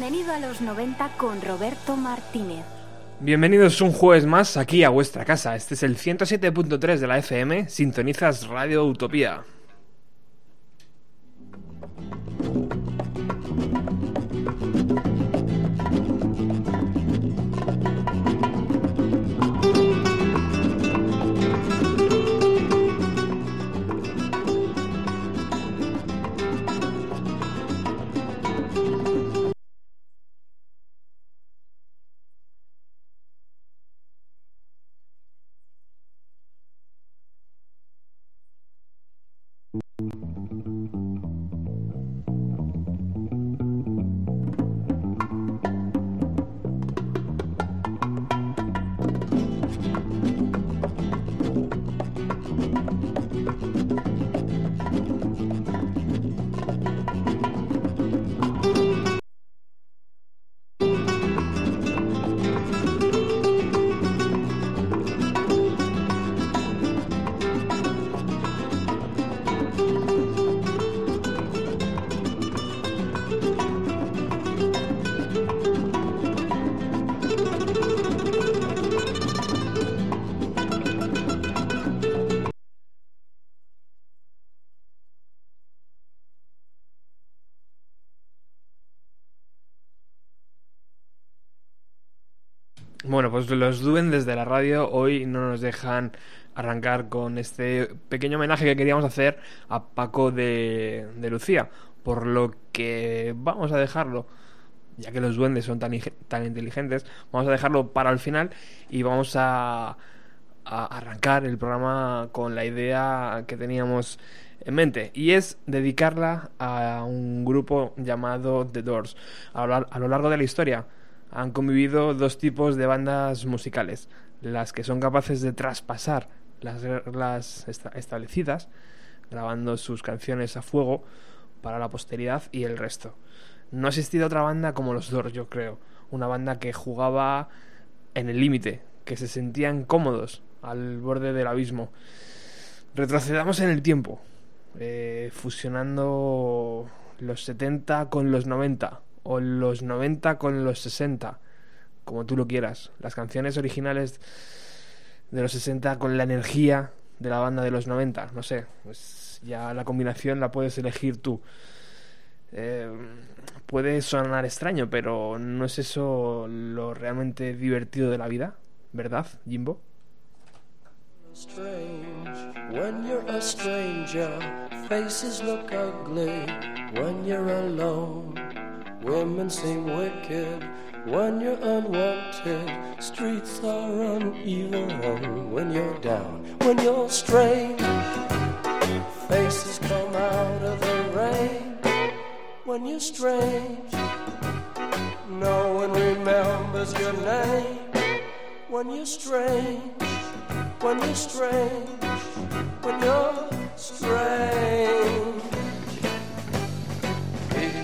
Bienvenido a los 90 con Roberto Martínez. Bienvenidos un jueves más aquí a vuestra casa. Este es el 107.3 de la FM. Sintonizas Radio Utopía. Bueno, pues los duendes de la radio hoy no nos dejan arrancar con este pequeño homenaje que queríamos hacer a Paco de, Lucía, por lo que vamos a dejarlo, ya que los duendes son tan, tan inteligentes, vamos a dejarlo para el final y vamos a, a arrancar el programa con la idea que teníamos en mente y es dedicarla a un grupo llamado The Doors a lo largo de la historia han convivido dos tipos de bandas musicales, las que son capaces de traspasar las reglas establecidas, grabando sus canciones a fuego para la posteridad y el resto. No ha existido otra banda como los Doors, yo creo, una banda que jugaba en el límite, que se sentían cómodos al borde del abismo. Retrocedamos en el tiempo, eh, fusionando los 70 con los 90 o los 90 con los 60, como tú lo quieras. Las canciones originales de los 60 con la energía de la banda de los 90, no sé, pues ya la combinación la puedes elegir tú. Eh, puede sonar extraño, pero no es eso lo realmente divertido de la vida, ¿verdad, Jimbo? when you're a stranger, faces look ugly when you're alone. Women seem wicked when you're unwanted. Streets are uneven when you're down, when you're strange. Faces come out of the rain when you're strange. No one remembers your name when you're strange. When you're strange, when you're strange.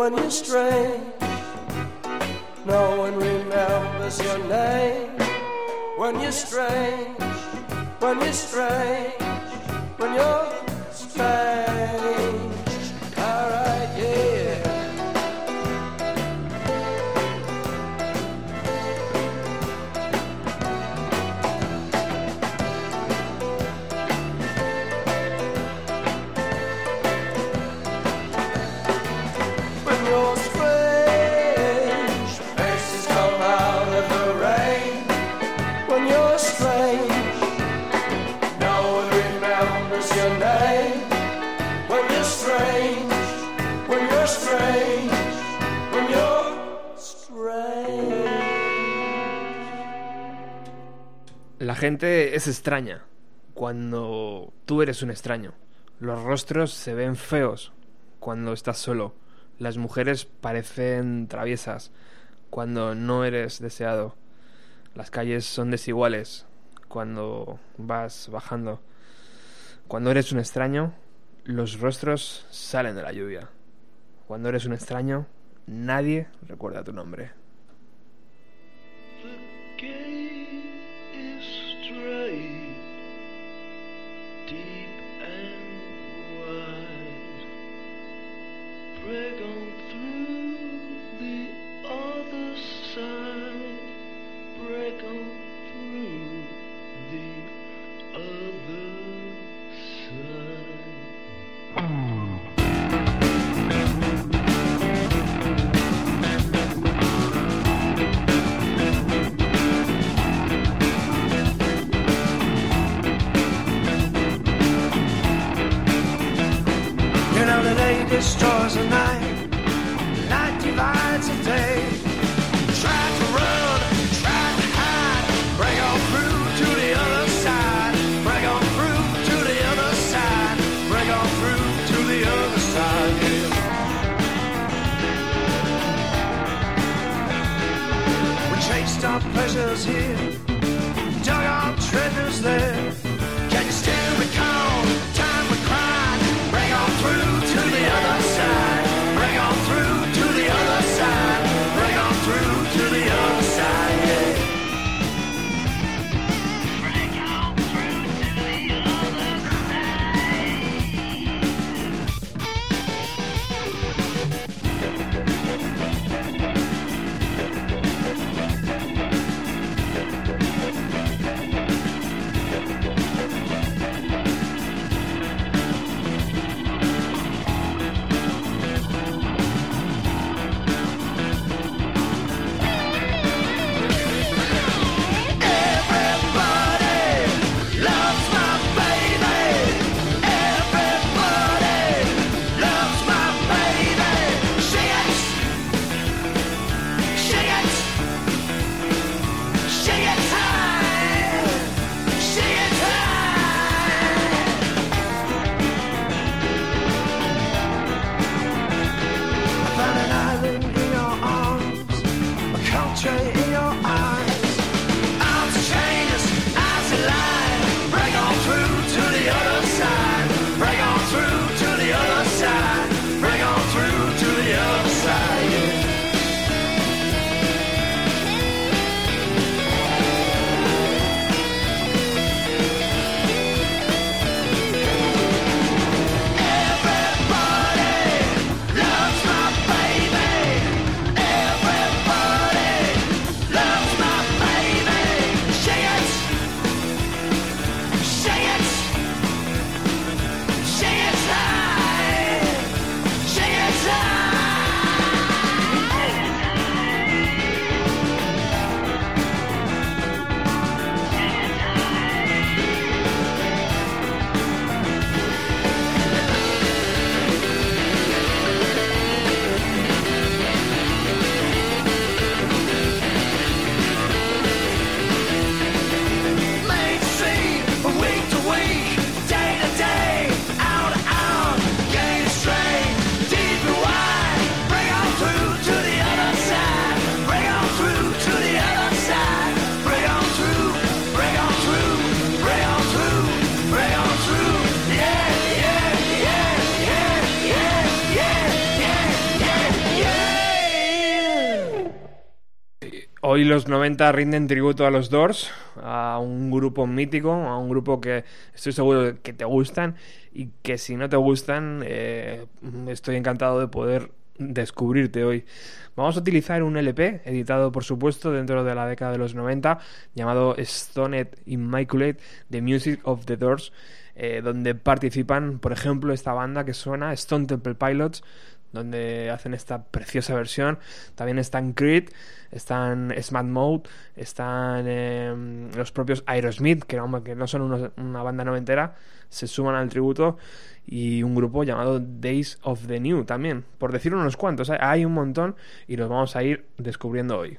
When you're strange. No one remembers your name when you're strange, when you're strange, when you're strange. Gente es extraña. cuando tú eres un extraño. Los rostros se ven feos cuando estás solo. Las mujeres parecen traviesas cuando no eres deseado. Las calles son desiguales cuando vas bajando. Cuando eres un extraño, los rostros salen de la lluvia. Cuando eres un extraño, nadie recuerda tu nombre. we're going destroys the night, night divides the day. Try to run, try to hide, break on through to the other side, break on through to the other side, break on through to the other side. Yeah. We chased our pleasures here, Hoy los 90 rinden tributo a los Doors, a un grupo mítico, a un grupo que estoy seguro que te gustan y que si no te gustan, eh, estoy encantado de poder descubrirte hoy. Vamos a utilizar un LP editado, por supuesto, dentro de la década de los 90, llamado Stoned Immaculate, The Music of the Doors, eh, donde participan, por ejemplo, esta banda que suena, Stone Temple Pilots, donde hacen esta preciosa versión. También están Creed, están Smart Mode, están eh, los propios Aerosmith, que que no son una banda noventera, se suman al tributo, y un grupo llamado Days of the New también, por decir unos cuantos. Hay un montón y los vamos a ir descubriendo hoy.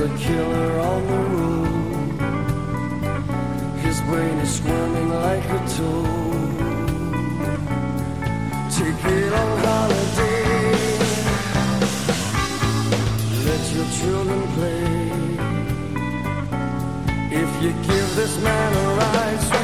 A killer on the room. His brain is squirming like a toad. Take it on holiday. Let your children play. If you give this man a ride,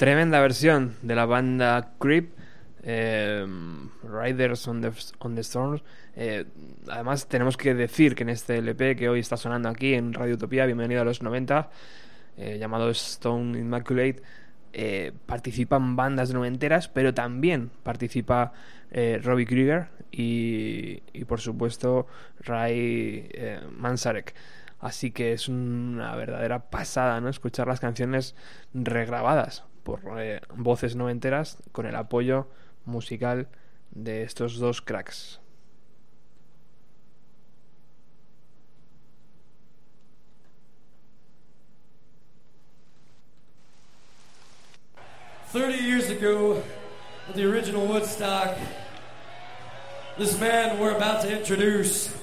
Tremenda versión de la banda Creep, eh, Riders on the, on the Storms. Eh, además, tenemos que decir que en este LP que hoy está sonando aquí en Radio Utopía, bienvenido a los 90, eh, llamado Stone Immaculate, eh, participan bandas noventeras, pero también participa Robbie Krieger y, y, por supuesto Ray Manzarek. Así que es una verdadera pasada, ¿no? Escuchar las canciones regrabadas por eh, voces noventeras con el apoyo musical de estos dos cracks. Thirty years ago, at the original Woodstock, this man we're about to introduce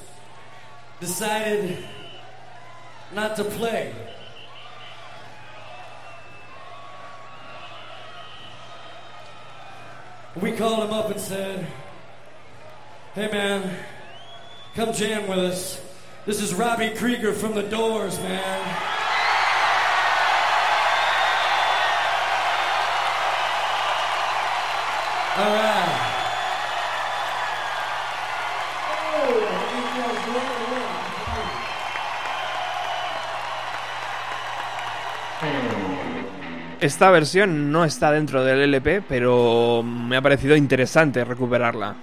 decided not to play. We called him up and said, Hey man, come jam with us. This is Robbie Krieger from the Doors, man. All right. Esta versión no está dentro del LP, pero me ha parecido interesante recuperarla.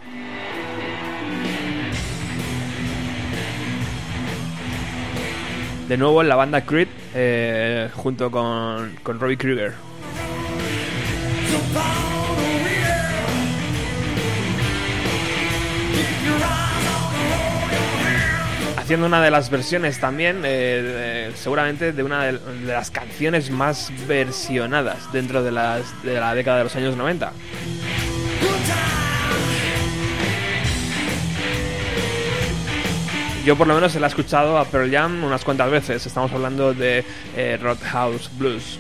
De nuevo en la banda Creed, eh, junto con, con Robbie Krieger. Haciendo una de las versiones también, eh, seguramente de una de, de las canciones más versionadas dentro de, las, de la década de los años 90. Yo por lo menos se la he escuchado a Pearl Jam unas cuantas veces. Estamos hablando de eh, Roadhouse Blues.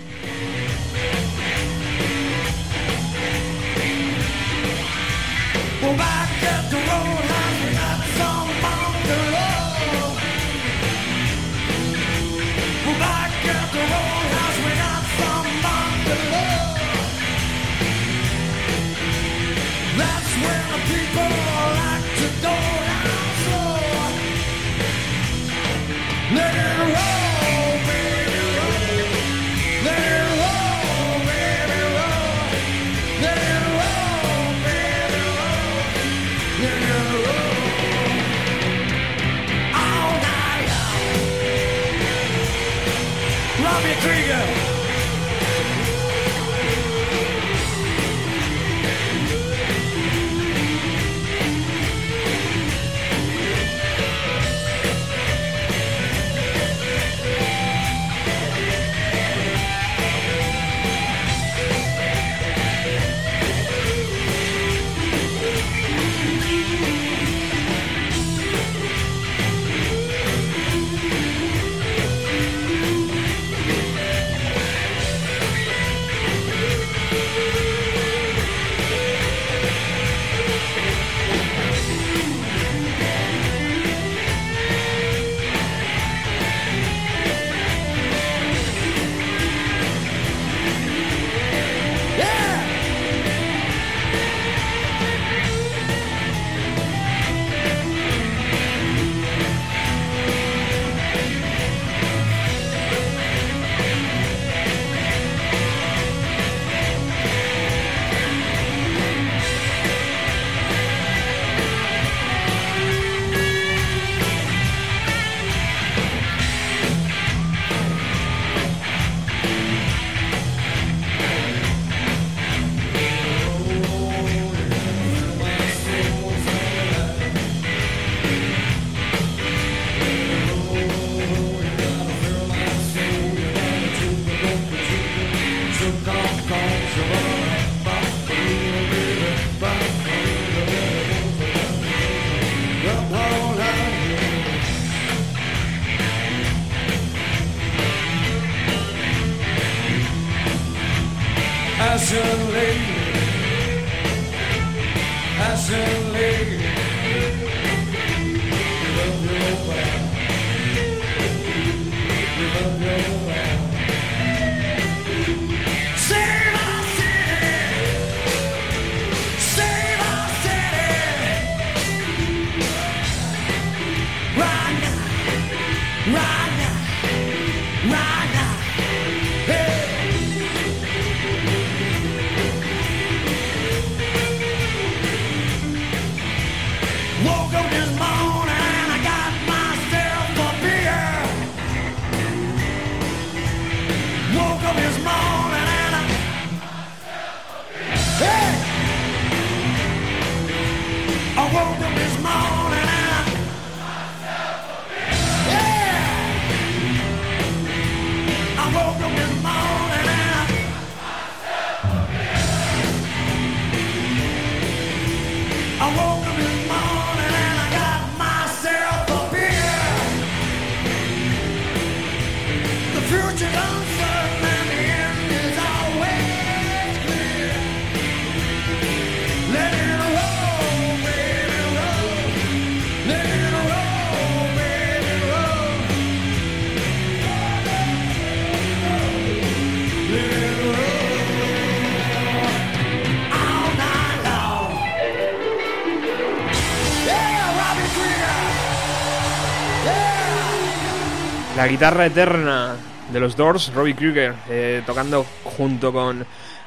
Guitarra eterna de los Doors, Robbie Krieger, eh, tocando junto con,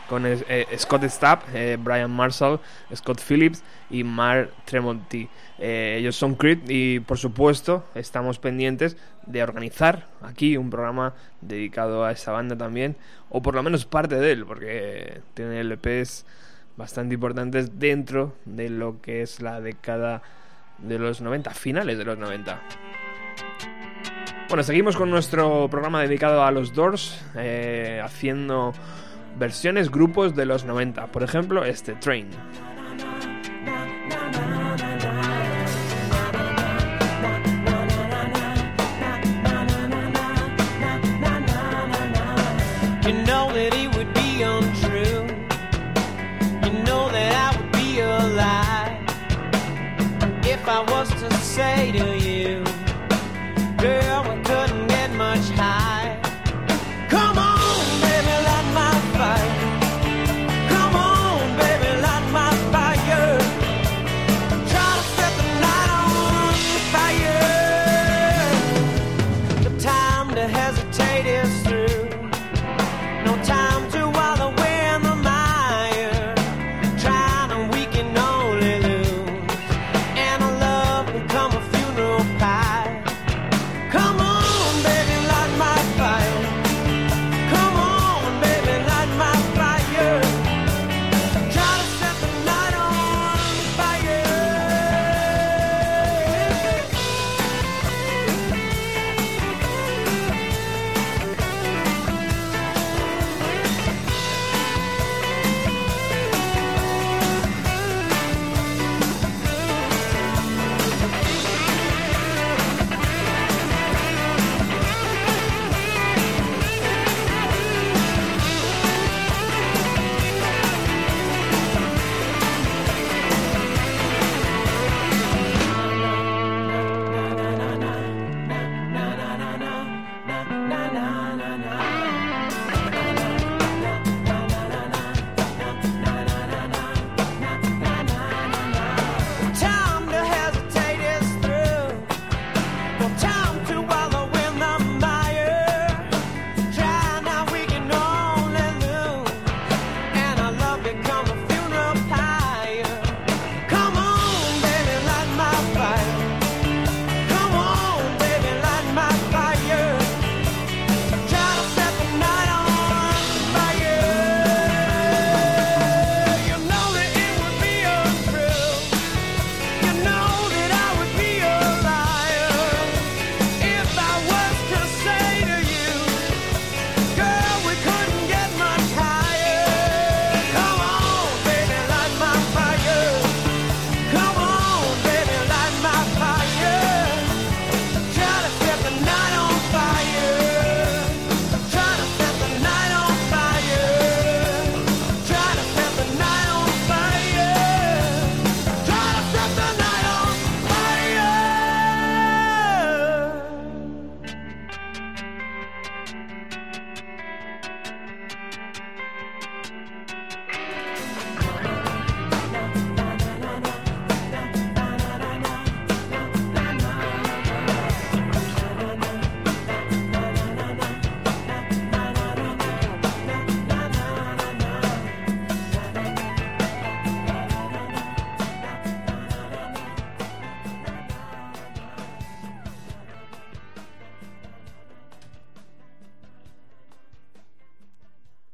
con eh, Scott Stapp, eh, Brian Marshall, Scott Phillips y Mark Tremonti. Eh, ellos son Creed y por supuesto estamos pendientes de organizar aquí un programa dedicado a esa banda también, o por lo menos parte de él, porque tiene LPs bastante importantes dentro de lo que es la década de los 90, finales de los 90. Bueno, seguimos con nuestro programa dedicado a los Doors, eh, haciendo versiones, grupos de los 90. Por ejemplo, este Train. You know that it would be untrue. You know that I would be a lie if I was to say to you, girl, to hesitate is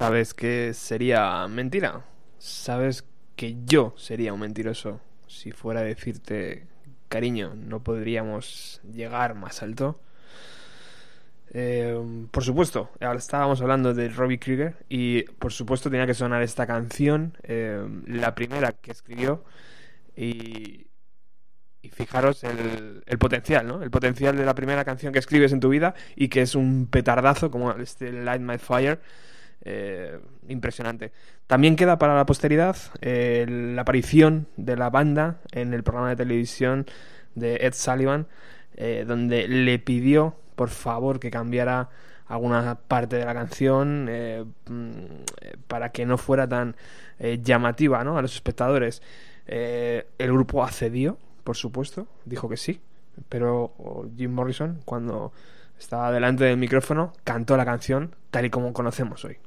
Sabes que sería mentira. Sabes que yo sería un mentiroso si fuera a decirte, cariño, no podríamos llegar más alto. Eh, por supuesto, ahora estábamos hablando de Robbie Krieger y por supuesto tenía que sonar esta canción, eh, la primera que escribió y, y fijaros el, el potencial, ¿no? El potencial de la primera canción que escribes en tu vida y que es un petardazo como este Light My Fire. Eh, impresionante. También queda para la posteridad eh, la aparición de la banda en el programa de televisión de Ed Sullivan, eh, donde le pidió por favor que cambiara alguna parte de la canción mm, para que no fuera tan llamativa ¿no? a los espectadores. El grupo accedió, por supuesto, dijo que sí, pero oh, Jim Morrison, cuando estaba delante del micrófono, cantó la canción tal y como conocemos hoy.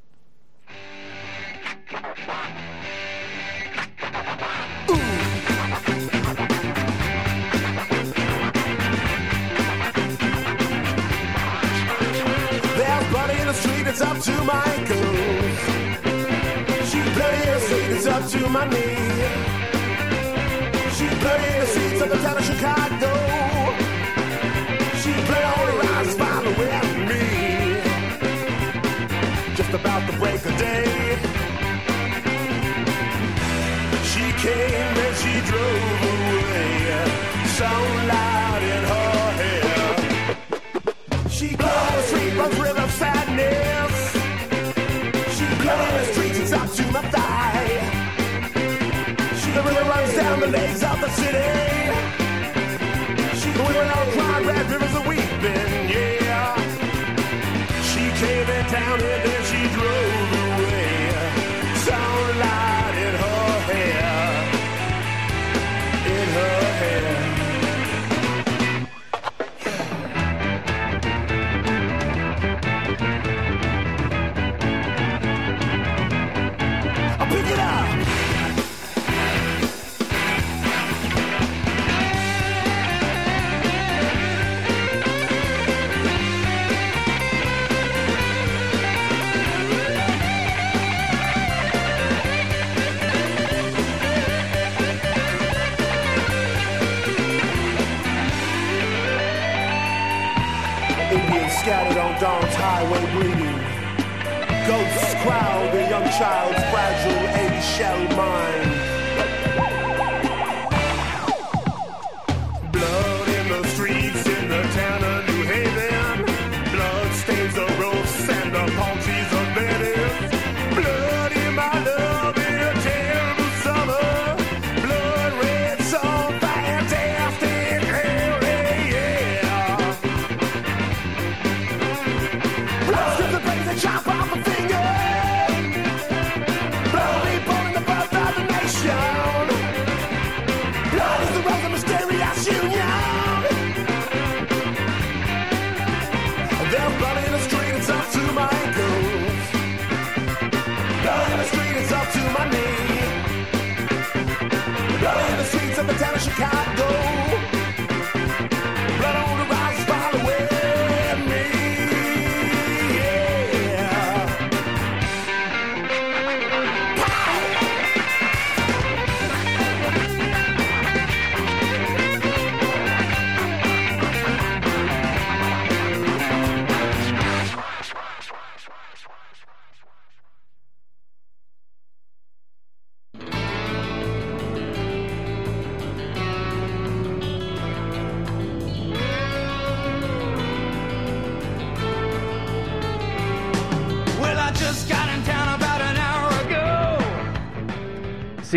It's up to my ankles. She's bloody in the street, it's up to my knee. She's bloody in the streets of the town of Chicago. Just about the break of day. She came and she drove away. Sunlight in her hair. She called the street runs river of sadness. She blood the streets, up to my thigh. She the river runs down the legs of the city. She the all cry, red rivers are weeping, yeah. She came in town and crowd the young child's fragile eggshell mind.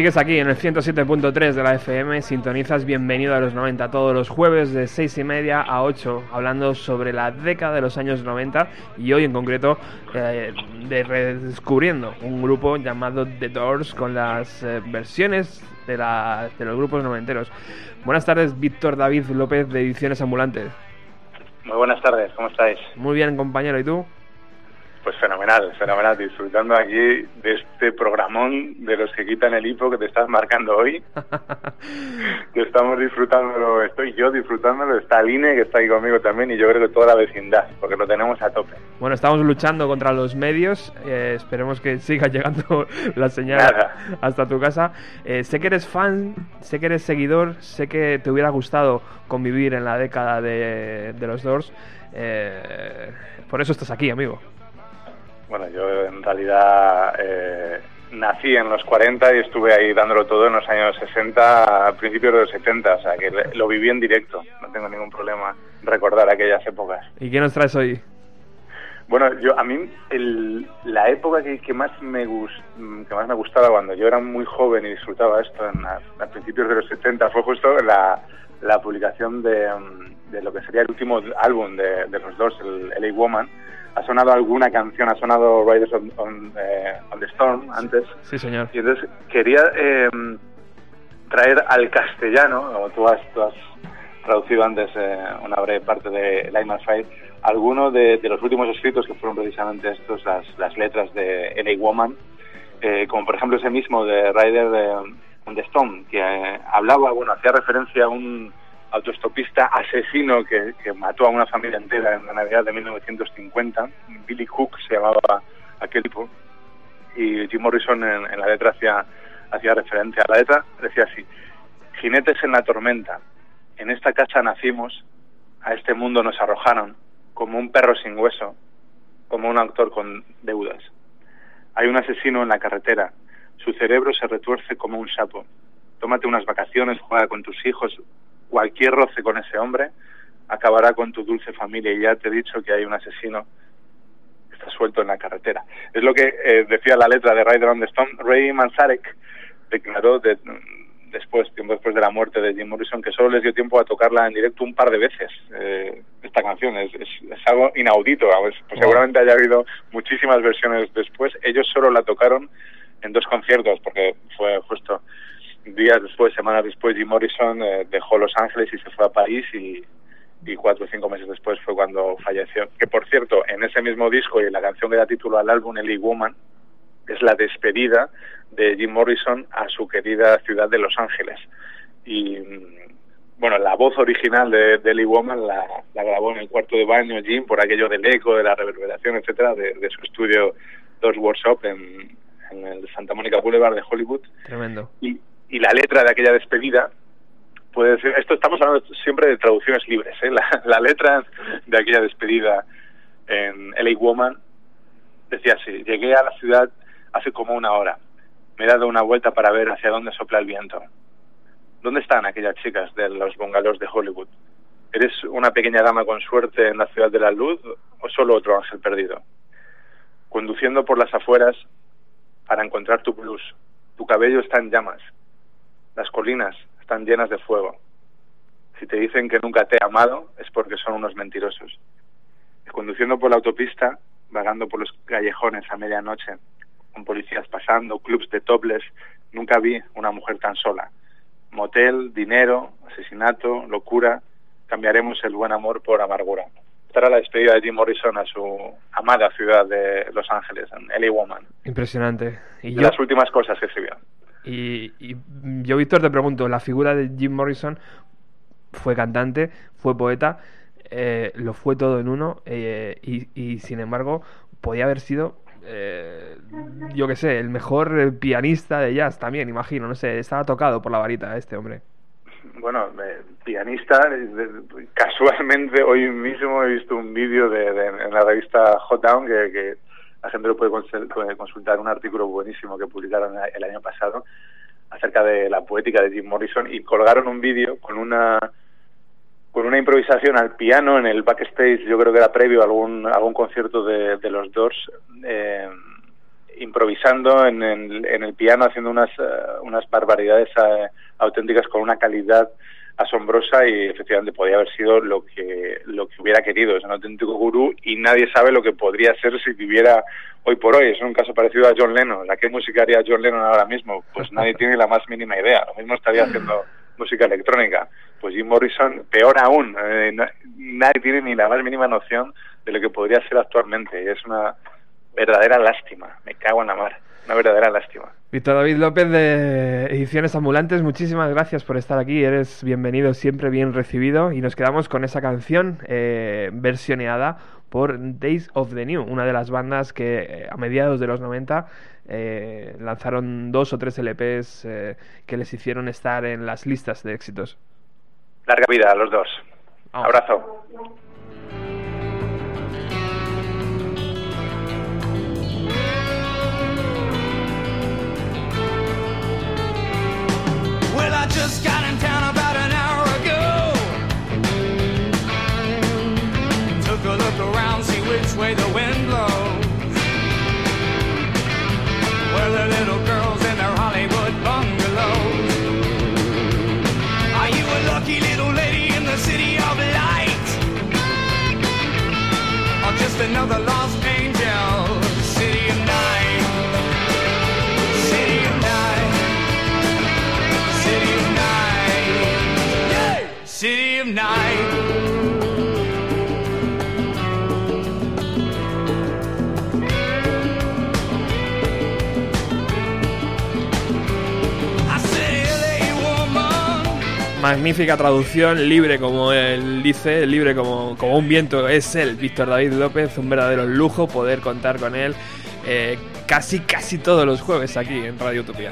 Sigues aquí en el 107.3 de la FM, sintonizas Bienvenido a los 90 todos los jueves de 6 y media a 8, hablando sobre la década de los años 90 y hoy en concreto eh, de redescubriendo un grupo llamado The Doors con las eh, versiones de, la- de los grupos noventeros. Buenas tardes, Víctor David López de Ediciones Ambulantes. Muy buenas tardes, ¿cómo estáis? Muy bien, compañero, ¿y tú? Pues fenomenal. fenomenal, disfrutando aquí de este programón de los que quitan el hipo que te estás marcando hoy. que estamos disfrutándolo, estoy yo disfrutándolo, está Aline que está ahí conmigo también y yo creo que toda la vecindad, porque lo tenemos a tope. Bueno, estamos luchando contra los medios. eh, esperemos que siga llegando la señal Nada. hasta tu casa. Eh, sé que eres fan, sé que eres seguidor, sé que te hubiera gustado convivir en la década de, de los Doors. eh, por eso estás aquí, amigo. Bueno, yo en realidad eh, nací en los 40 y estuve ahí dándolo todo en los años 60, a principios de los 70, o sea que lo viví en directo, no tengo ningún problema recordar aquellas épocas. ¿Y qué nos traes hoy? Bueno, yo a mí el- la época que, que más me gus- mm, que más me gustaba cuando yo era muy joven y disfrutaba esto en a principios de los 70 fue justo la, la publicación de, mm, de lo que sería el último álbum de, de los dos, el LA Woman. Ha sonado alguna canción, ha sonado Riders on, on, eh, on the Storm antes. Sí, señor. Y entonces quería eh, traer al castellano, como tú has, tú has traducido antes eh, una breve parte de My Fire, alguno de, de los últimos escritos que fueron precisamente estos, las, las letras de LA Woman, eh, como por ejemplo ese mismo de Rider de, on the Stone, que hablaba, bueno, hacía referencia a un autostopista asesino que, que mató a una familia entera en la Navidad de 1950. Billy Cook se llamaba aquel tipo. Y Jim Morrison en, en la letra hacía, hacía referencia a la letra, decía así, jinetes en la tormenta, en esta casa nacimos, a este mundo nos arrojaron, como un perro sin hueso, como un actor con deudas. Hay un asesino en la carretera, su cerebro se retuerce como un sapo. Tómate unas vacaciones, juega con tus hijos, cualquier roce con ese hombre acabará con tu dulce familia y ya te he dicho que hay un asesino que está suelto en la carretera. Es lo que eh, decía la letra de Rider on the Stone. Ray Manzarek declaró de- después, tiempo después de la muerte de Jim Morrison, que solo les dio tiempo a tocarla en directo un par de veces. eh, esta canción es, es, es algo inaudito. Pues seguramente haya habido muchísimas versiones después. Ellos solo la tocaron en dos conciertos, porque fue justo días después, semanas después, Jim Morrison eh, dejó Los Ángeles y se fue a París y, y cuatro o cinco meses después fue cuando falleció. Que por cierto, en ese mismo disco y en la canción que da título al álbum, Ellie Woman, es la despedida de Jim Morrison a su querida ciudad de Los Ángeles. Y mm, bueno, la voz original de, de Ellie Woman la, la grabó en el cuarto de baño Jim por aquello del eco, de la reverberación, etcétera, de, de su estudio Dos Workshop en, en el Santa Mónica Boulevard de Hollywood Tremendo. y, y la letra de aquella despedida puede ser esto estamos hablando siempre de traducciones libres ¿eh? la, la letra de aquella despedida en LA Woman decía así llegué a la ciudad hace como una hora me he dado una vuelta para ver hacia dónde sopla el viento ¿dónde están aquellas chicas de los bungalows de Hollywood? ¿eres una pequeña dama con suerte en la ciudad de la luz o solo otro ángel perdido? conduciendo por las afueras para encontrar tu blues. Tu cabello está en llamas. Las colinas están llenas de fuego. Si te dicen que nunca te he amado es porque son unos mentirosos. Y conduciendo por la autopista, vagando por los callejones a medianoche, con policías pasando, clubs de topless, nunca vi una mujer tan sola. Motel, dinero, asesinato, locura, cambiaremos el buen amor por amargura. Esta era la despedida de Jim Morrison a su amada ciudad de Los Ángeles, en LA Woman. Impresionante. Y De yo, las últimas cosas que escribió. Y, y yo, Víctor, te pregunto, la figura de Jim Morrison fue cantante, fue poeta, eh, lo fue todo en uno, eh, y, y sin embargo, podía haber sido, eh, yo qué sé, el mejor pianista de jazz también, imagino, no sé, estaba tocado por la varita este hombre. Bueno, eh, pianista, eh, casualmente hoy mismo he visto un vídeo de, en la revista Hot Down que la gente lo puede, consul- puede consultar, un artículo buenísimo que publicaron el año pasado acerca de la poética de Jim Morrison y colgaron un vídeo con una con una improvisación al piano en el backstage, yo creo que era previo a algún, algún concierto de, los Doors, eh, improvisando en el, en el piano, haciendo unas, eh, unas barbaridades eh, auténticas con una calidad asombrosa y efectivamente podía haber sido lo que lo que hubiera querido, es un auténtico gurú y nadie sabe lo que podría ser si viviera hoy por hoy, es un caso parecido a John Lennon, ¿la qué música haría John Lennon ahora mismo? Pues nadie tiene la más mínima idea, lo mismo estaría haciendo música electrónica, pues Jim Morrison, peor aún, eh, na- nadie tiene ni la más mínima noción de lo que podría ser actualmente, es una verdadera lástima. Me cago en la mar. Una verdadera lástima. Víctor David López de Ediciones Ambulantes, muchísimas gracias por estar aquí, eres bienvenido, siempre bien recibido y nos quedamos con esa canción eh, versioneada por Days of the New, una de las bandas que eh, a mediados de los 90 eh, lanzaron dos o tres LPs eh, que les hicieron estar en las listas de éxitos. Larga vida a los dos. Vamos. Abrazo. Just got in town about an hour ago. Took a look around, see which way the wind blows. Well, the little girls in their Hollywood bungalows. Are you a lucky little lady in the city of light? Or just another lost Magnífica traducción, libre como él dice, libre como, como un viento es él, Víctor David López, un verdadero lujo poder contar con él eh, casi, casi todos los jueves aquí en Radio Utopía.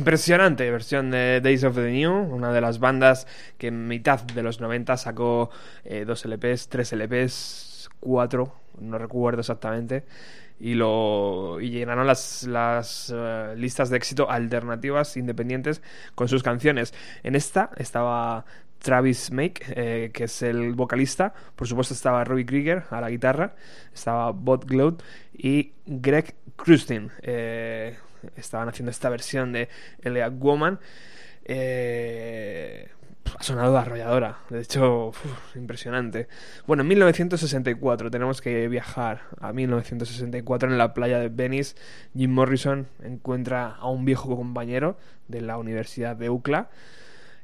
Impresionante versión de Days of the New, una de las bandas que en mitad de los 90 sacó eh, dos LPs, tres LPs, cuatro, no recuerdo exactamente, y lo y llenaron las, las eh, listas de éxito alternativas independientes con sus canciones. En esta estaba Travis Make, eh, que es el vocalista, por supuesto estaba Robbie Krieger a la guitarra, estaba Bob Gload y Greg Krustin. eh, estaban haciendo esta versión de Elia Woman. Eh, ha sonado arrolladora, de hecho, impresionante. Bueno, en 1964 tenemos que viajar a 1964 en la playa de Venice. Jim Morrison encuentra a un viejo compañero de la Universidad de UCLA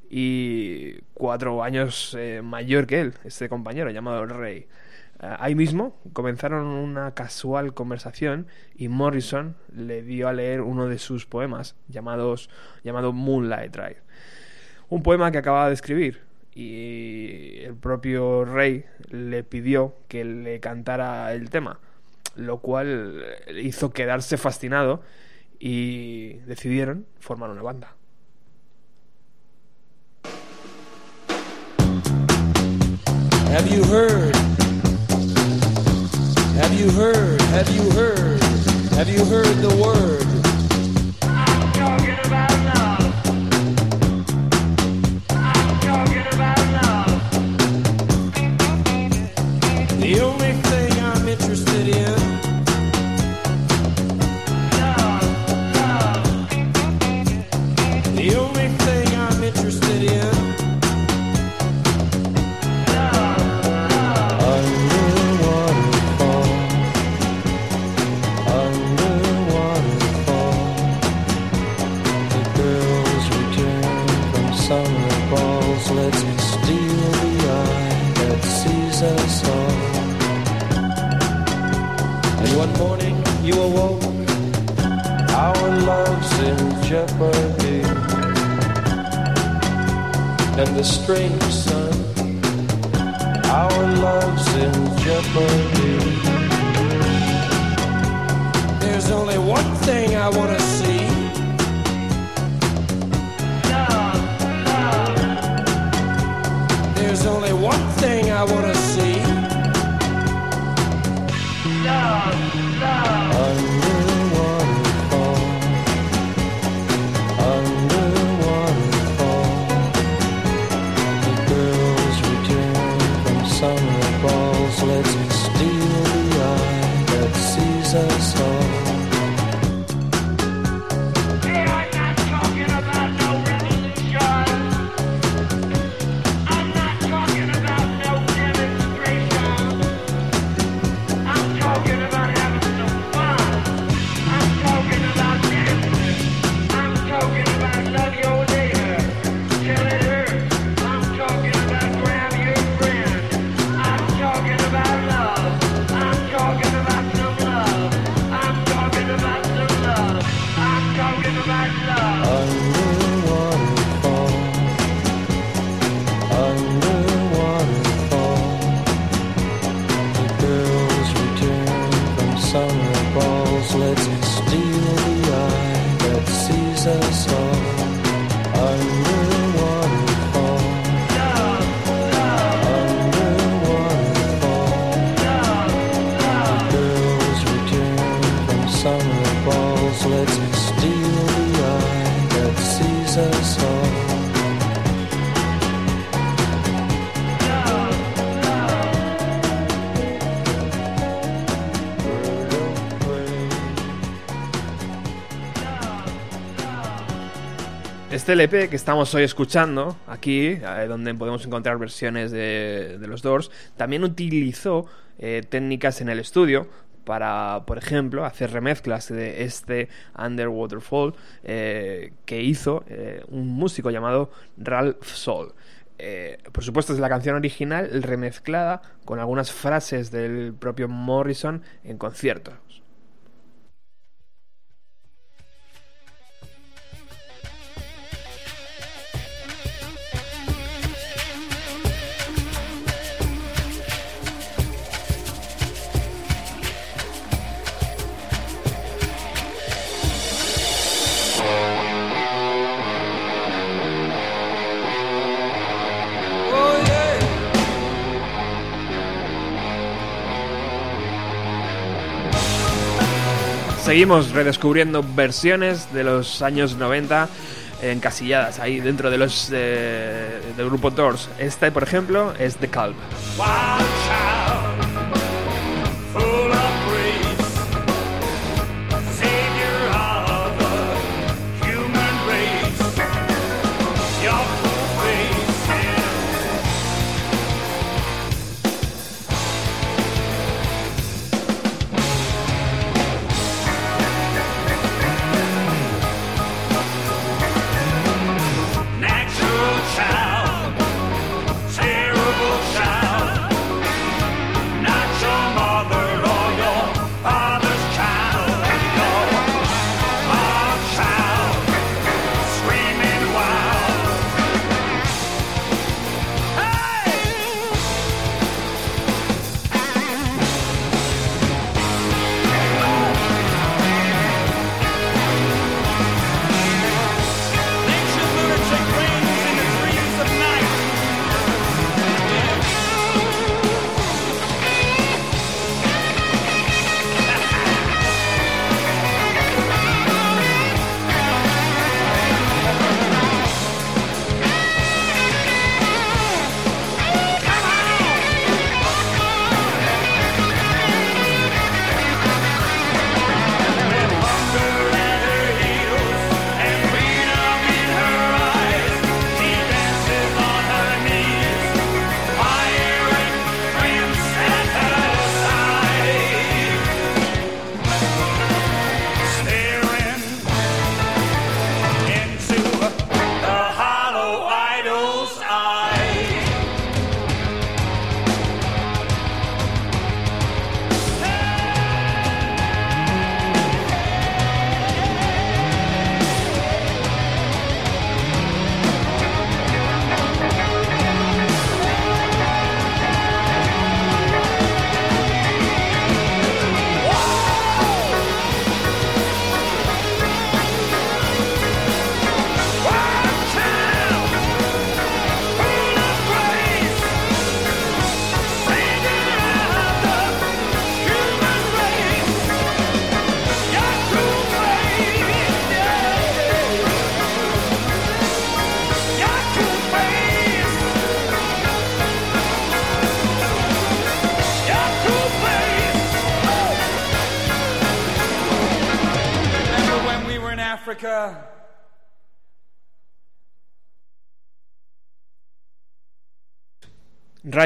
y cuatro años eh, mayor que él, este compañero llamado Ray. Eh, ahí mismo comenzaron una casual conversación y Morrison le dio a leer uno de sus poemas llamados, llamado Moonlight Drive. Un poema que acababa de escribir y el propio Ray le pidió que le cantara el tema, lo cual hizo quedarse fascinado y decidieron formar una banda. Have you heard? Have you heard? Have you heard the word? I'm talking about sees us all And one morning you awoke Our love's in jeopardy and the strange sun. Our love's in jeopardy. There's only one thing I want to see. There's only one thing I want to see. Under waterfall. Este LP que estamos hoy escuchando, aquí, eh, donde podemos encontrar versiones de, los Doors, también utilizó eh, técnicas en el estudio para, por ejemplo, hacer remezclas de este Underwater Fall eh, que hizo un músico llamado Ralph Sol. Por supuesto es la canción original remezclada con algunas frases del propio Morrison en conciertos. Seguimos redescubriendo versiones de los años 90 encasilladas ahí dentro de los eh, del grupo Doors. Esta, por ejemplo, es The Calm.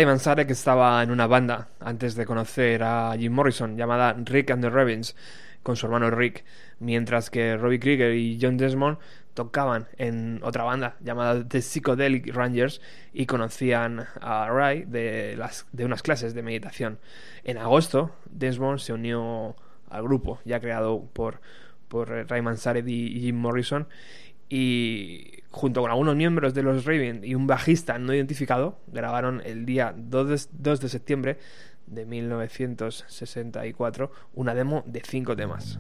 Ray Manzarek estaba en una banda antes de conocer a Jim Morrison llamada Rick and the Ravens con su hermano Rick, mientras que Robbie Krieger y John Desmond tocaban en otra banda llamada The Psychedelic Rangers y conocían a Ray de, las, unas clases de meditación. En agosto, Desmond se unió al grupo ya creado por, por Ray Manzarek y Jim Morrison y junto con algunos miembros de los Raven y un bajista no identificado, grabaron el día 2 de, 2 de septiembre de 1964 una demo de cinco temas.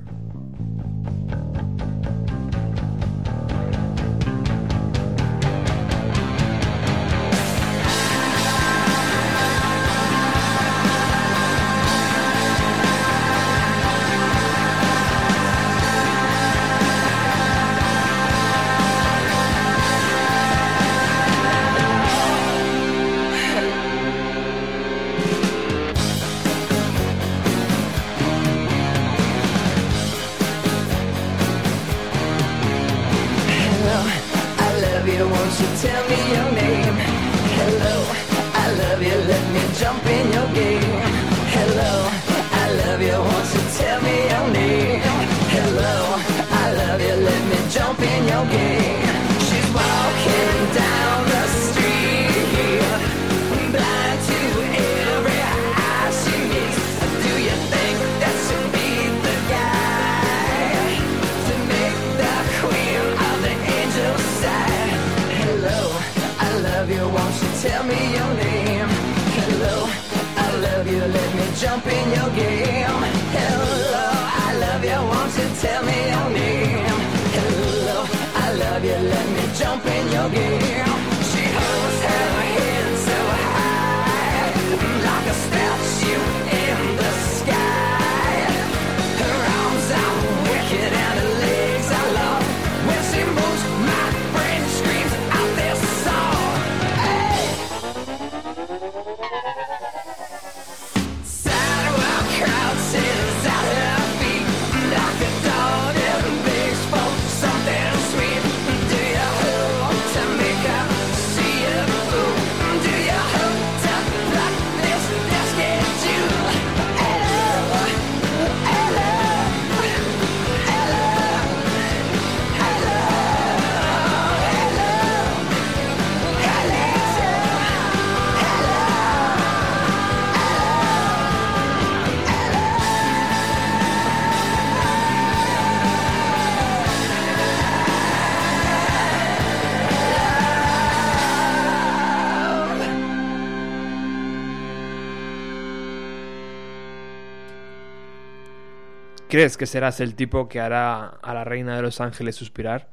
¿Crees que serás el tipo que hará a la reina de los ángeles suspirar?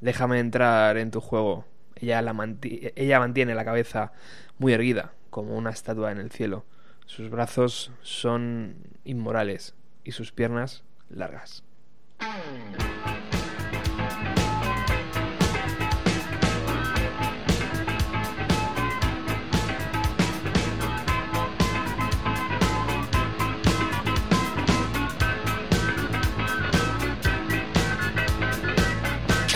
Déjame entrar en tu juego. Ella, la manti- ella mantiene la cabeza muy erguida, como una estatua en el cielo. Sus brazos son inmorales y sus piernas largas.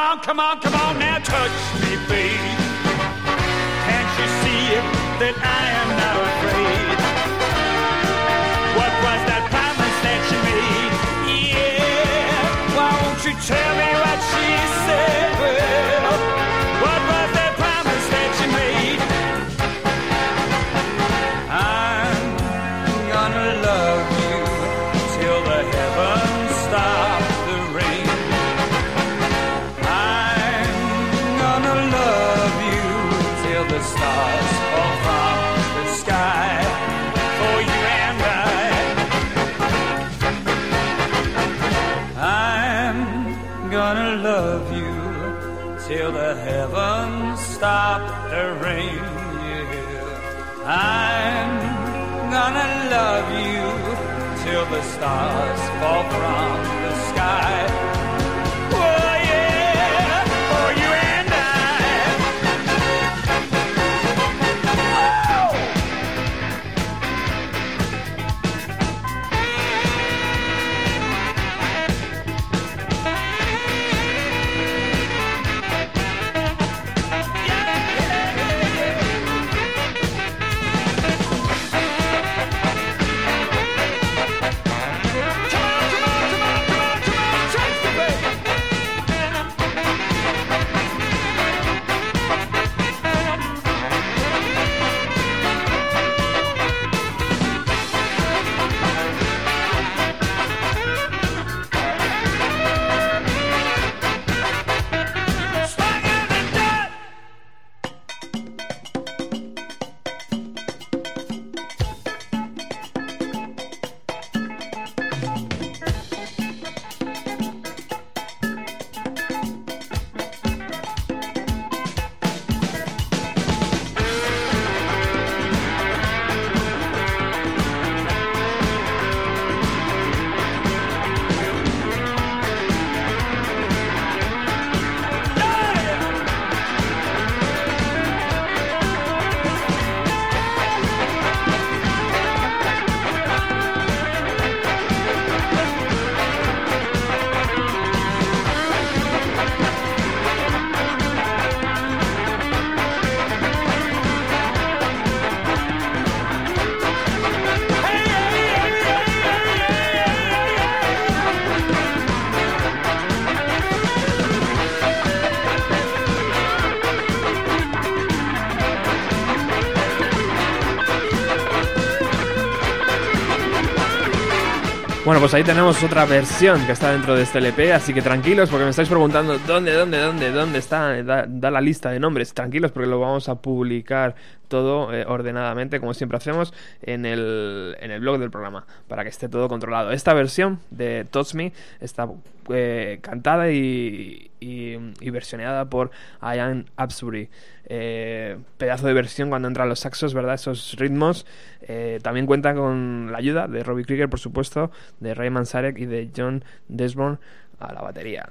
On, come on, come on, come on, now touch love you till the stars fall from the sky. Pues ahí tenemos otra versión que está dentro de este LP, así que tranquilos porque me estáis preguntando dónde, dónde, dónde, dónde está, da, da la lista de nombres. Tranquilos porque lo vamos a publicar todo eh, ordenadamente, como siempre hacemos, en el, en el blog del programa, para que esté todo controlado. Esta versión de Touch Me está eh, cantada y, versioneada por Ian Absbury. Eh, pedazo de versión cuando entran los saxos, ¿verdad? Esos ritmos. Eh, también cuenta con la ayuda de Robbie Krieger, por supuesto, de Ray Manzarek y de John Desmond a la batería.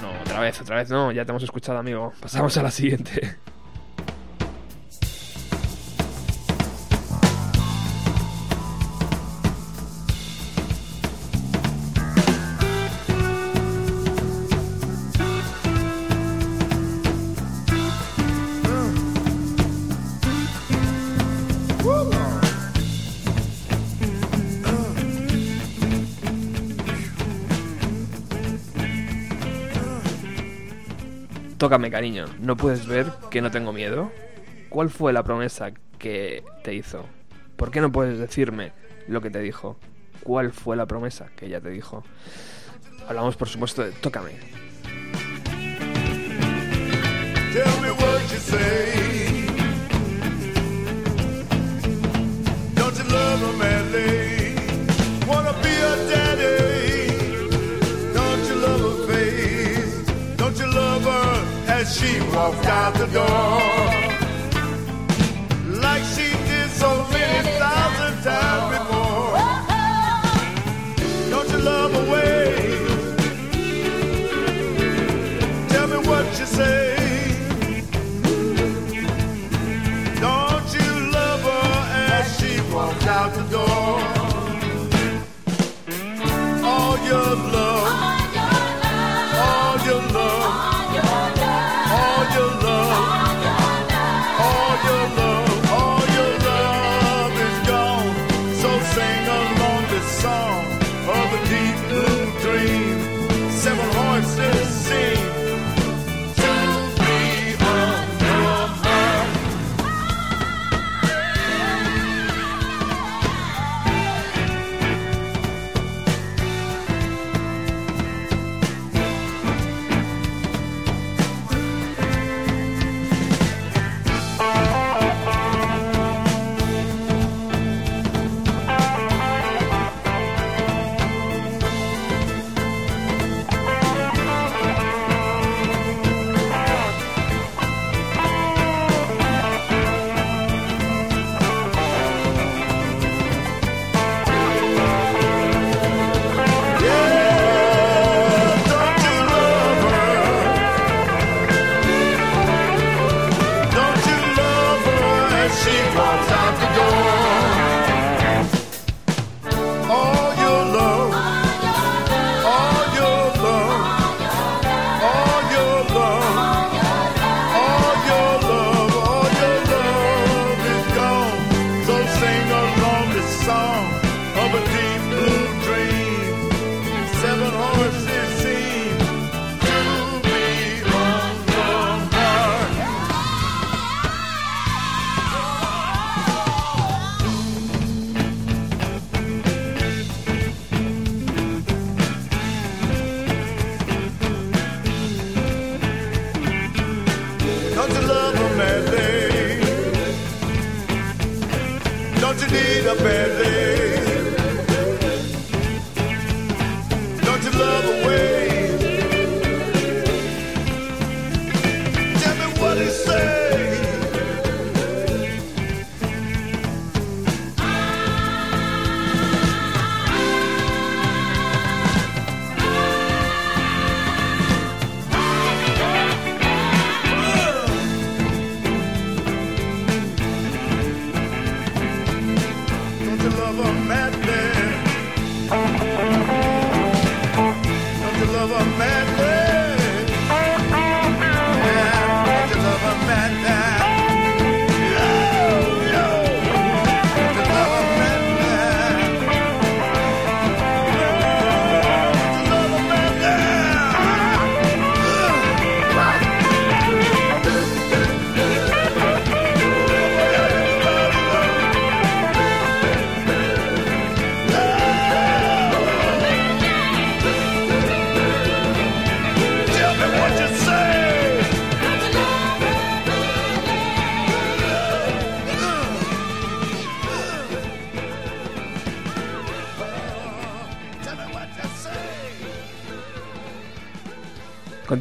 No, otra vez, otra vez no, ya te hemos escuchado, amigo. Pasamos a la siguiente. Tócame, cariño. ¿No puedes ver que no tengo miedo? ¿Cuál fue la promesa que te hizo? ¿Por qué no puedes decirme lo que te dijo? ¿Cuál fue la promesa que ella te dijo? Hablamos, por supuesto, de Tócame. As she walked out the door?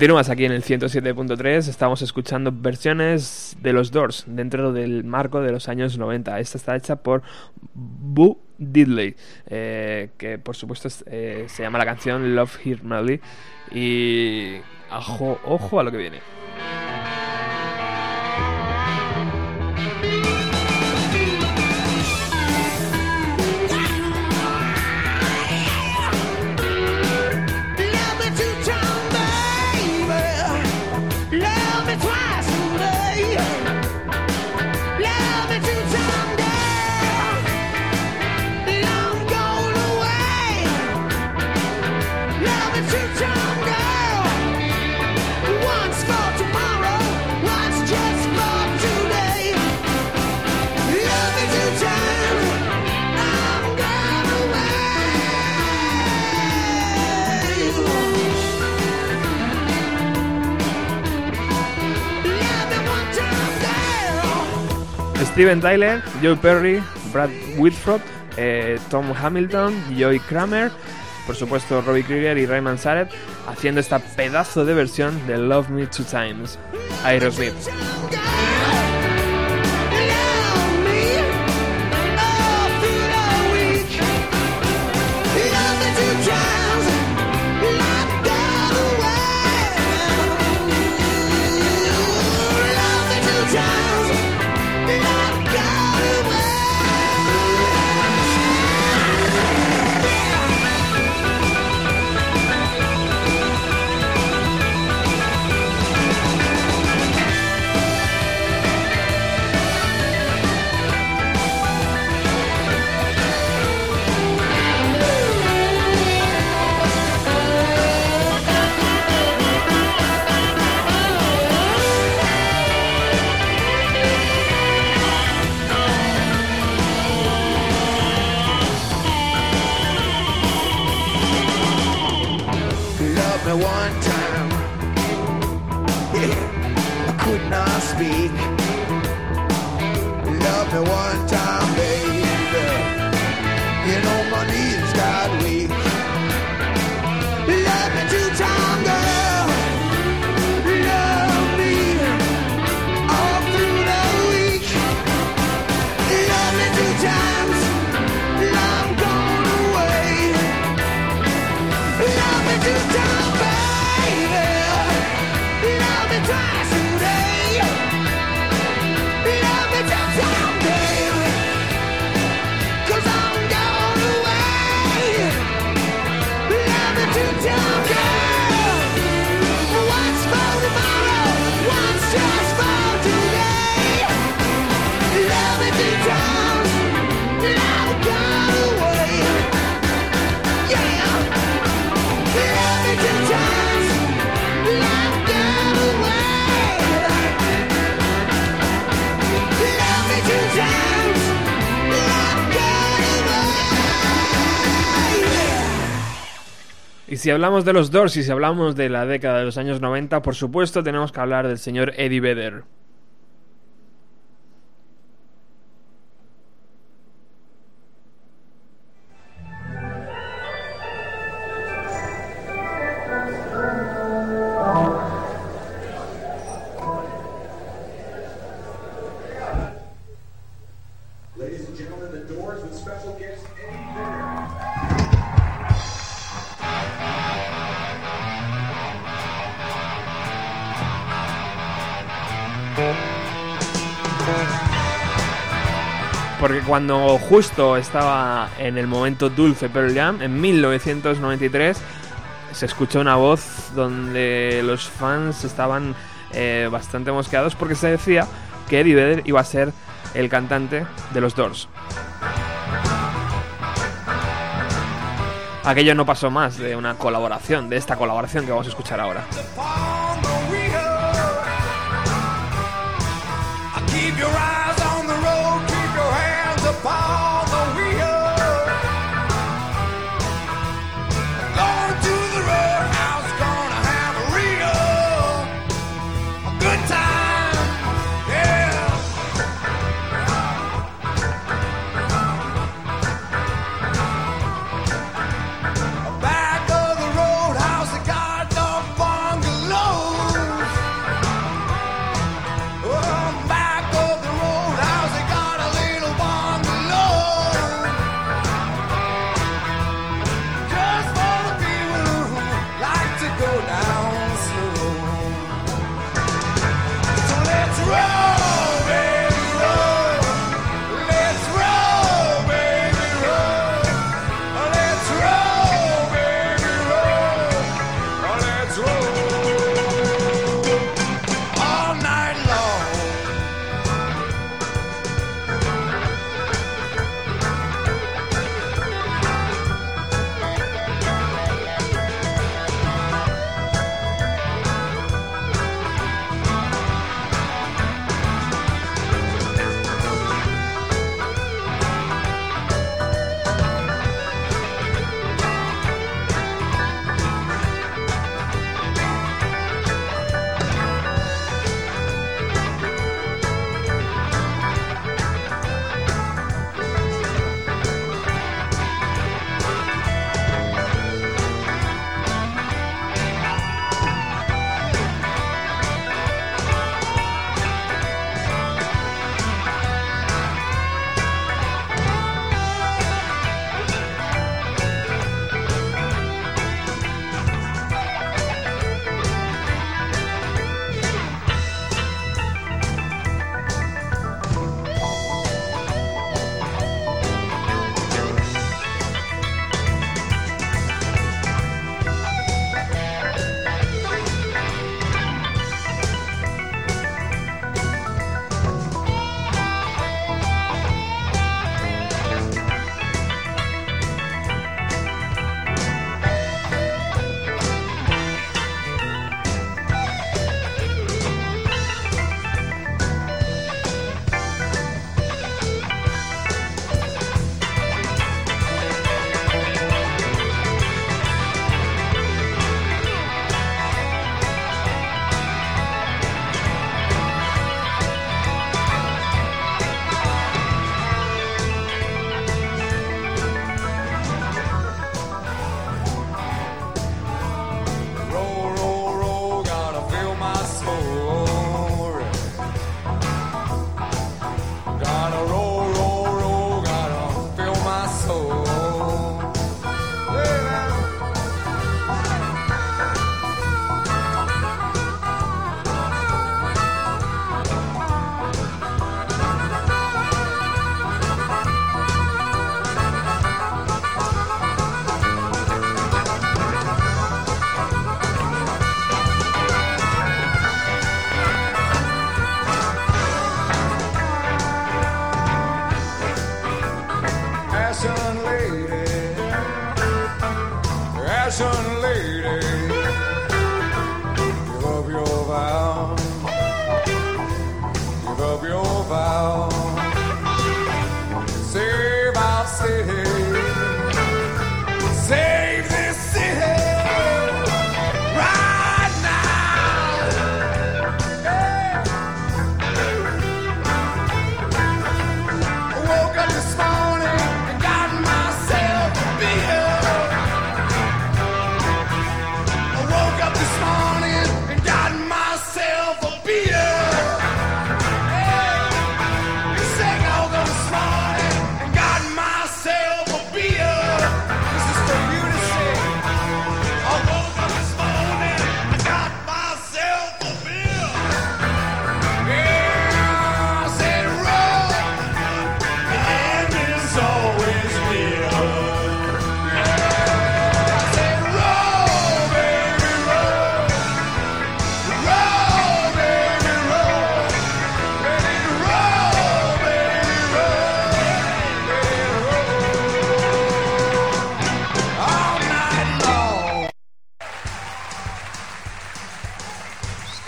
Continúas aquí en el 107.3, estamos escuchando versiones de los Doors dentro del marco de los años 90. Esta está hecha por Boo Diddley, eh, que por supuesto eh, se llama la canción Love Here Melody. Y ojo, ojo a lo que viene. Steven Tyler, Joe Perry, Brad Whitford, eh, Tom Hamilton, Joey Kramer, por supuesto Robbie Krieger y Raymond Sarek haciendo esta pedazo de versión de Love Me Two Times, Aerosmith. Now one. Si hablamos de los Doors y si hablamos de la década de los años 90, por supuesto tenemos que hablar del señor Eddie Vedder. Porque cuando justo estaba en el momento dulce Pearl Jam, en 1993, se escuchó una voz donde los fans estaban eh, bastante mosqueados porque se decía que Eddie Vedder iba a ser el cantante de los Doors. Aquello no pasó más de una colaboración, de esta colaboración que vamos a escuchar ahora.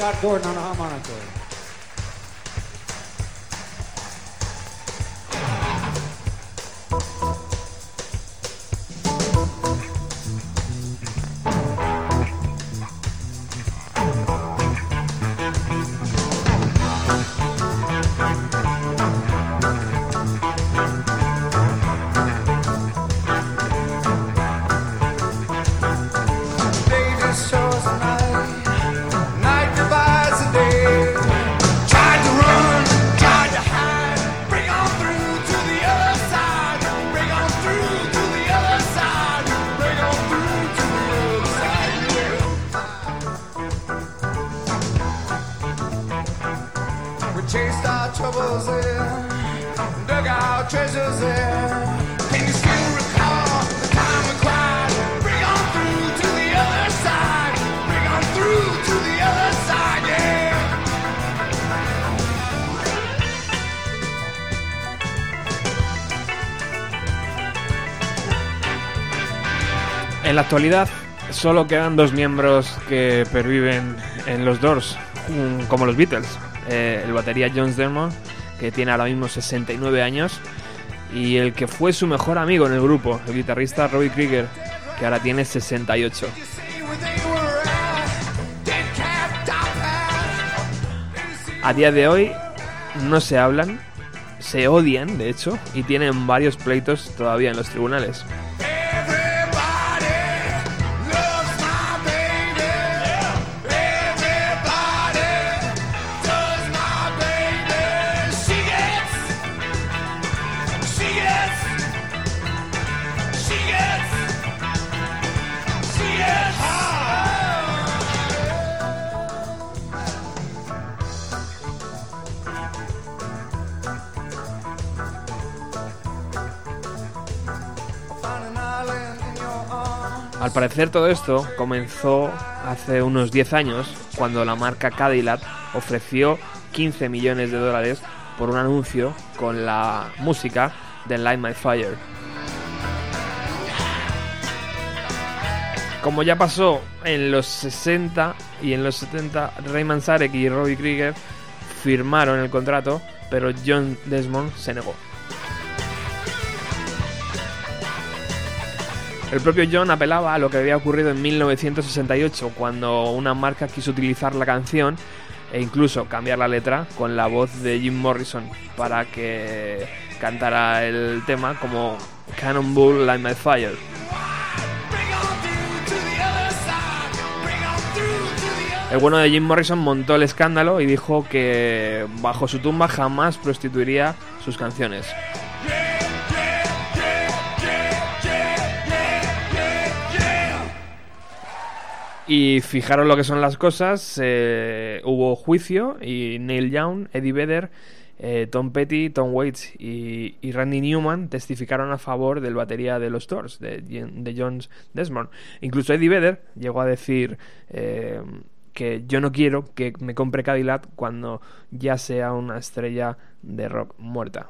Scott Gordon on a harmonica. Actualidad solo quedan dos miembros que perviven en los Doors, como los Beatles. Eh, el batería John Dermon, que tiene ahora mismo 69 años, y el que fue su mejor amigo en el grupo, el guitarrista Robbie Krieger, que ahora tiene 68. A día de hoy no se hablan, se odian, de hecho, y tienen varios pleitos todavía en los tribunales. Parecer todo esto comenzó hace unos 10 años cuando la marca Cadillac ofreció 15 millones de dólares por un anuncio con la música de Light My Fire. Como ya pasó en los 60 y en los 70, Ray Manzarek y Robbie Krieger firmaron el contrato, pero John Desmond se negó. El propio John apelaba a lo que había ocurrido en 1968, cuando una marca quiso utilizar la canción e incluso cambiar la letra con la voz de Jim Morrison para que cantara el tema como Cannonball Light My Fire. El bueno de Jim Morrison montó el escándalo y dijo que bajo su tumba jamás prostituiría sus canciones. Y fijaros lo que son las cosas. eh, hubo juicio y Neil Young, Eddie Vedder, eh, Tom Petty, Tom Waits y, Randy Newman testificaron a favor del batería de los Doors, de, de John Desmond. Incluso Eddie Vedder llegó a decir eh, que yo no quiero que me compre Cadillac cuando ya sea una estrella de rock muerta.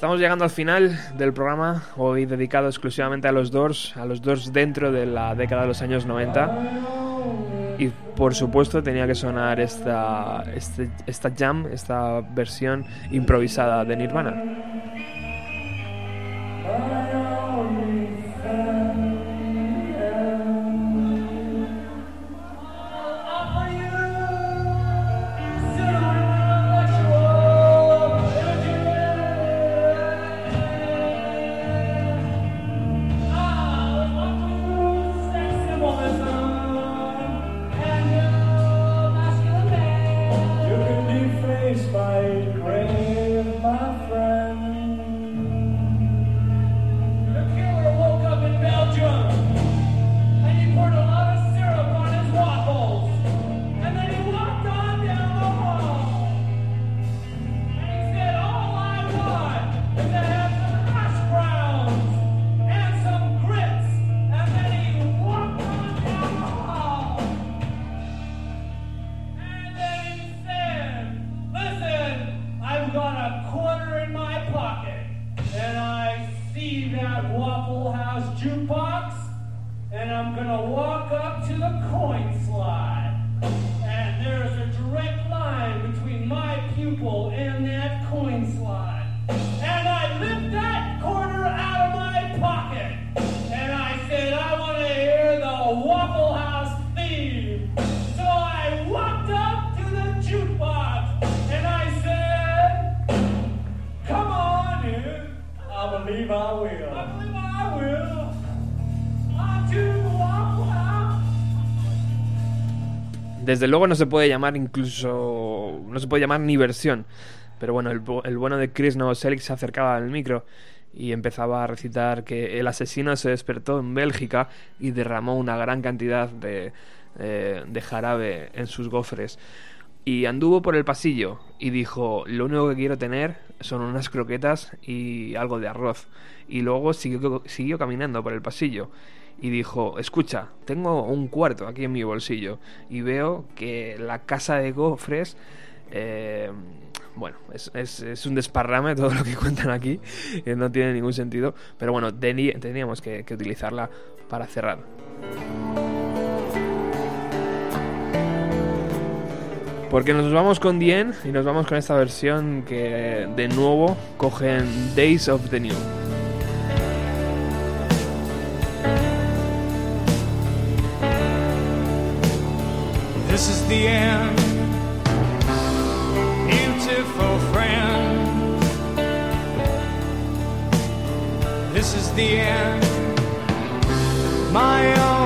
Estamos llegando al final del programa, hoy dedicado exclusivamente a los Doors, a los Doors dentro de la década de los años 90. Y por supuesto tenía que sonar esta, este- esta jam, esta versión improvisada de Nirvana. That coin slot. And I lift that quarter out of my pocket, and I said, I want to hear the Waffle House theme. So I walked up to the jukebox, and I said, Come on in. I believe I will. I believe I will. Desde luego no se puede llamar incluso. No se puede llamar ni versión. Pero bueno, el, el bueno de Chris Novoselic se acercaba al micro y empezaba a recitar que el asesino se despertó en Bélgica y derramó una gran cantidad de, eh, de jarabe en sus gofres. Y anduvo por el pasillo y dijo, lo único que quiero tener son unas croquetas y algo de arroz. Y luego siguió, siguió caminando por el pasillo y dijo, escucha, tengo un cuarto aquí en mi bolsillo y veo que la casa de gofres... eh, bueno, es, un desparrame todo lo que cuentan aquí, eh, no tiene ningún sentido, pero bueno, teníamos que, que utilizarla para cerrar. Porque nos vamos con Dien y nos vamos con esta versión que de nuevo cogen Days of the New. This is the end. My only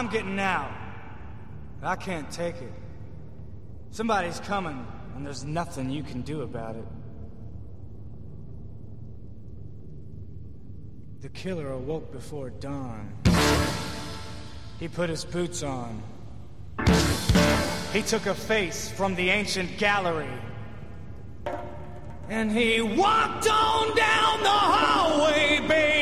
I'm getting out. I can't take it. Somebody's coming, and there's nothing you can do about it. The killer awoke before dawn. He put his boots on. He took a face from the ancient gallery. And he walked on down the hallway, baby.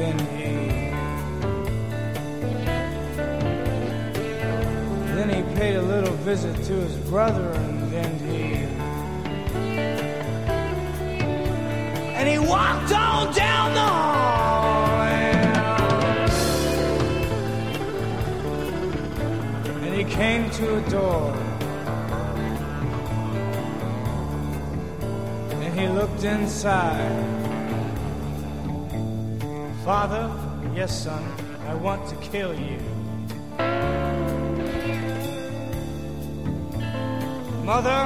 Then he. Then he paid a little visit to his brother, and then he. And he walked on down the hall. And, and he came to a door. And he looked inside. Father, yes, son, I want to kill you. Mother,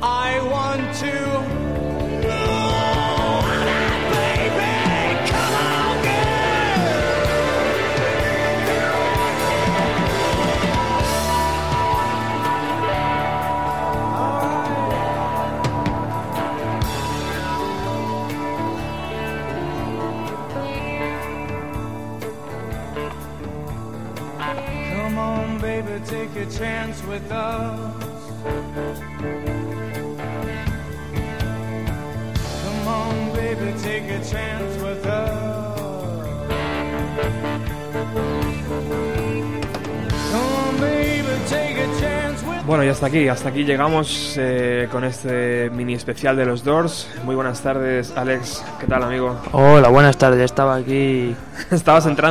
I want to. Chance with us. Come on, baby, take a chance with us. Come on, baby, take a chance with Bueno, y hasta aquí, hasta aquí llegamos eh, con este mini especial de los Doors. Muy buenas tardes, Alex. ¿Qué tal, amigo? Hola, buenas tardes. Estaba aquí Estabas en trance.